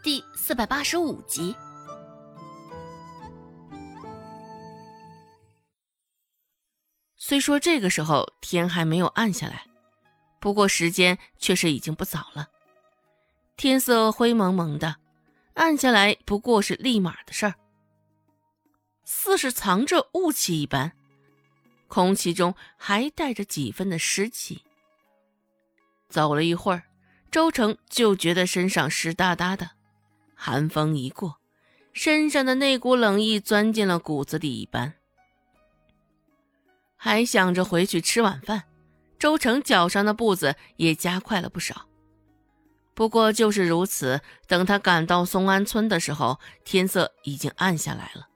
第四百八十五集。虽说这个时候天还没有暗下来，不过时间却是已经不早了。天色灰蒙蒙的，暗下来不过是立马的事儿，似是藏着雾气一般，空气中还带着几分的湿气。走了一会儿，周成就觉得身上湿哒哒的，寒风一过，身上的那股冷意钻进了骨子里一般。还想着回去吃晚饭，周成脚上的步子也加快了不少。不过就是如此，等他赶到松安村的时候，天色已经暗下来了，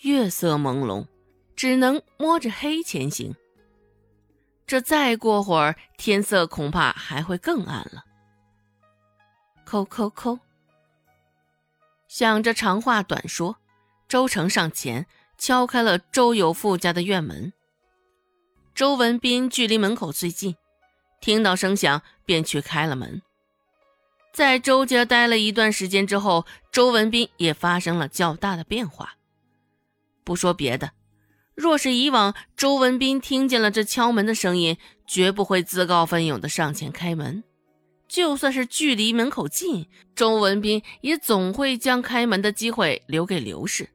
月色朦胧，只能摸着黑前行。这再过会儿，天色恐怕还会更暗了。叩叩叩，想着长话短说，周成上前敲开了周有富家的院门。周文斌距离门口最近。听到声响，便去开了门。在周家待了一段时间之后，周文斌也发生了较大的变化。不说别的，若是以往，周文斌听见了这敲门的声音，绝不会自告奋勇的上前开门。就算是距离门口近，周文斌也总会将开门的机会留给刘氏。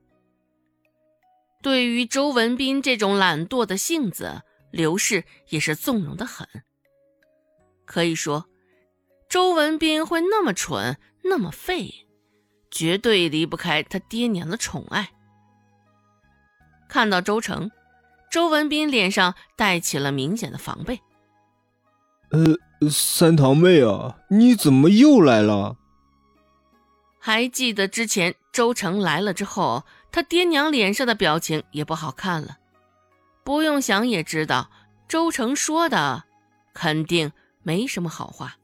对于周文斌这种懒惰的性子，刘氏也是纵容的很。可以说，周文斌会那么蠢，那么废，绝对离不开他爹娘的宠爱。看到周成，周文斌脸上带起了明显的防备。呃，三堂妹啊，你怎么又来了？还记得之前周成来了之后，他爹娘脸上的表情也不好看了。不用想也知道，周成说的肯定。没什么好话。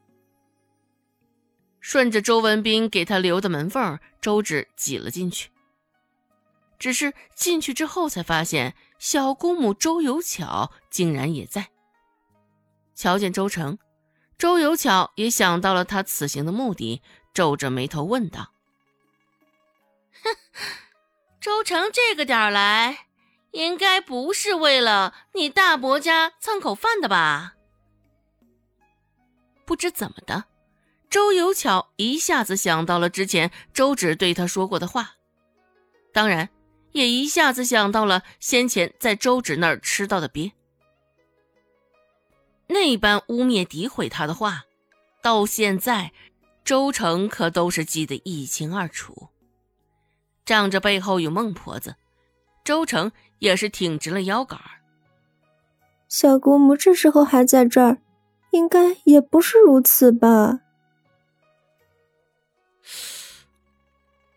顺着周文斌给他留的门缝，周芷挤了进去。只是进去之后，才发现小姑母周有巧竟然也在。瞧见周成，周有巧也想到了他此行的目的，皱着眉头问道：“哼，周成这个点儿来，应该不是为了你大伯家蹭口饭的吧？”不知怎么的，周有巧一下子想到了之前周芷对他说过的话，当然也一下子想到了先前在周芷那儿吃到的鳖。那般污蔑诋毁他的话，到现在周成可都是记得一清二楚。仗着背后有孟婆子，周成也是挺直了腰杆儿。小姑母这时候还在这儿。应该也不是如此吧？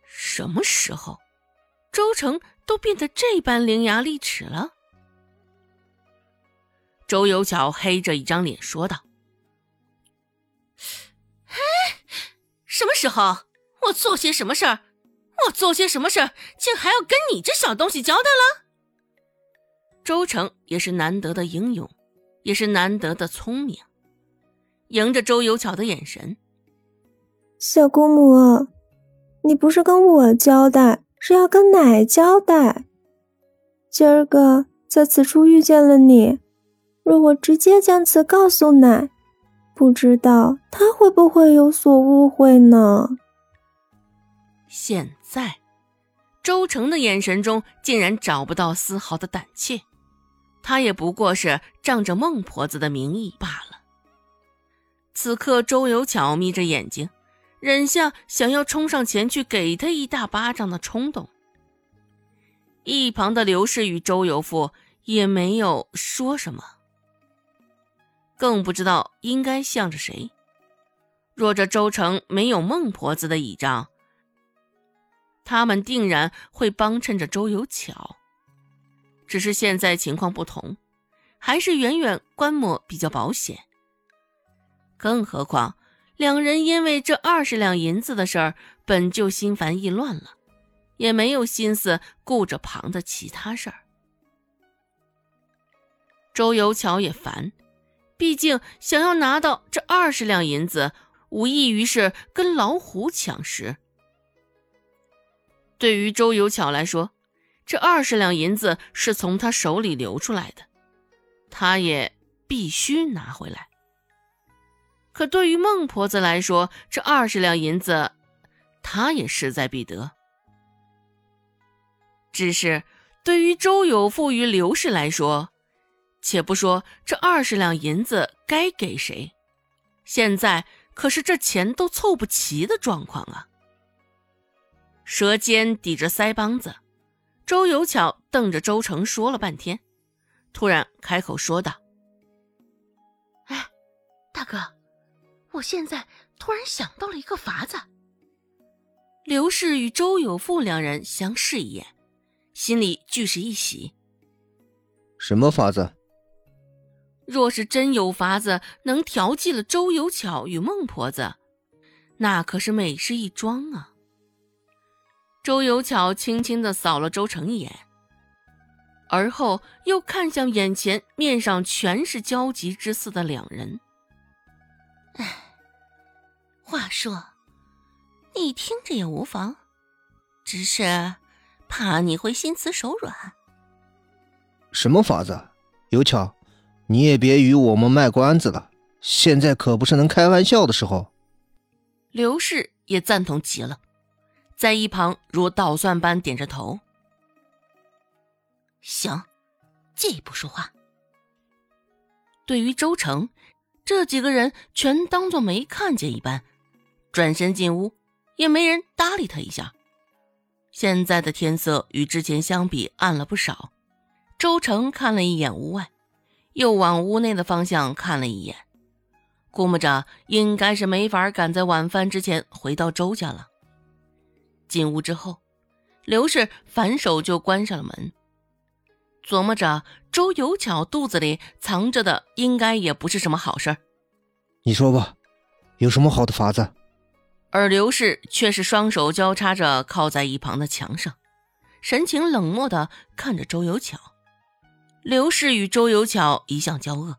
什么时候，周成都变得这般伶牙俐齿了？周有巧黑着一张脸说道：“哎，什么时候？我做些什么事儿？我做些什么事儿，竟还要跟你这小东西交代了？”周成也是难得的英勇，也是难得的聪明。迎着周有巧的眼神，小姑母，你不是跟我交代，是要跟奶交代。今儿个在此处遇见了你，若我直接将此告诉奶，不知道他会不会有所误会呢？现在，周成的眼神中竟然找不到丝毫的胆怯，他也不过是仗着孟婆子的名义罢了。此刻，周有巧眯着眼睛，忍下想要冲上前去给他一大巴掌的冲动。一旁的刘氏与周有富也没有说什么，更不知道应该向着谁。若这周成没有孟婆子的倚仗，他们定然会帮衬着周有巧。只是现在情况不同，还是远远观摩比较保险。更何况，两人因为这二十两银子的事儿，本就心烦意乱了，也没有心思顾着旁的其他事儿。周有巧也烦，毕竟想要拿到这二十两银子，无异于是跟老虎抢食。对于周有巧来说，这二十两银子是从他手里流出来的，他也必须拿回来。可对于孟婆子来说，这二十两银子，她也势在必得。只是对于周有富与刘氏来说，且不说这二十两银子该给谁，现在可是这钱都凑不齐的状况啊！舌尖抵着腮帮子，周有巧瞪着周成说了半天，突然开口说道：“哎，大哥。”我现在突然想到了一个法子。刘氏与周有富两人相视一眼，心里俱是一喜。什么法子？若是真有法子能调剂了周有巧与孟婆子，那可是美事一桩啊！周有巧轻轻的扫了周成一眼，而后又看向眼前面上全是焦急之色的两人。唉。话说，你听着也无妨，只是怕你会心慈手软。什么法子？有巧，你也别与我们卖关子了，现在可不是能开玩笑的时候。刘氏也赞同极了，在一旁如捣蒜般点着头。行，进一步说话。对于周成，这几个人全当做没看见一般。转身进屋，也没人搭理他一下。现在的天色与之前相比暗了不少。周成看了一眼屋外，又往屋内的方向看了一眼，估摸着应该是没法赶在晚饭之前回到周家了。进屋之后，刘氏反手就关上了门，琢磨着周有巧肚子里藏着的应该也不是什么好事儿。你说吧，有什么好的法子？而刘氏却是双手交叉着靠在一旁的墙上，神情冷漠的看着周有巧。刘氏与周有巧一向交恶，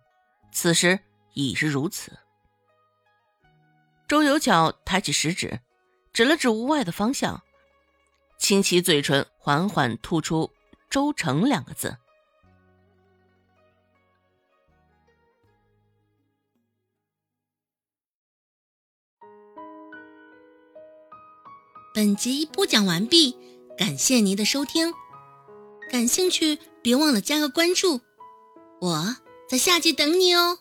此时已是如此。周有巧抬起食指，指了指屋外的方向，轻启嘴唇，缓缓吐出“周成”两个字。本集播讲完毕，感谢您的收听。感兴趣，别忘了加个关注，我在下集等你哦。